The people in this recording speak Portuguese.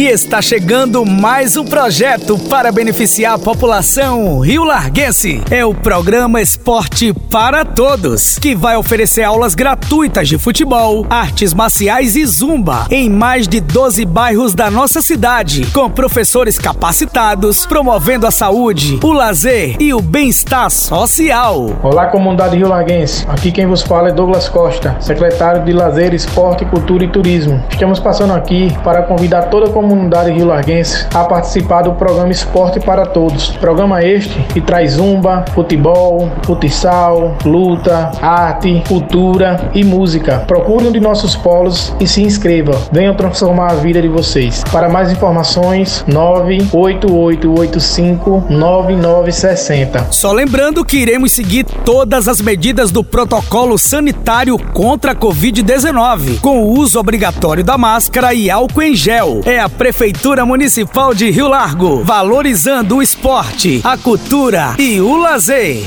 E está chegando mais um projeto para beneficiar a população rio larguense. É o programa Esporte para Todos, que vai oferecer aulas gratuitas de futebol, artes marciais e zumba em mais de 12 bairros da nossa cidade, com professores capacitados, promovendo a saúde, o lazer e o bem-estar social. Olá, comunidade rio larguense. Aqui quem vos fala é Douglas Costa, secretário de Lazer, Esporte, Cultura e Turismo. Estamos passando aqui para convidar toda a comunidade rio-larguense a participar do programa Esporte para Todos. Programa este que traz zumba, futebol, futsal, luta, arte, cultura e música. Procure um de nossos polos e se inscreva. Venham transformar a vida de vocês. Para mais informações, 988859960. Só lembrando que iremos seguir todas as medidas do protocolo sanitário contra a Covid-19, com o uso obrigatório da máscara e álcool em gel. É a Prefeitura Municipal de Rio Largo, valorizando o esporte, a cultura e o lazer.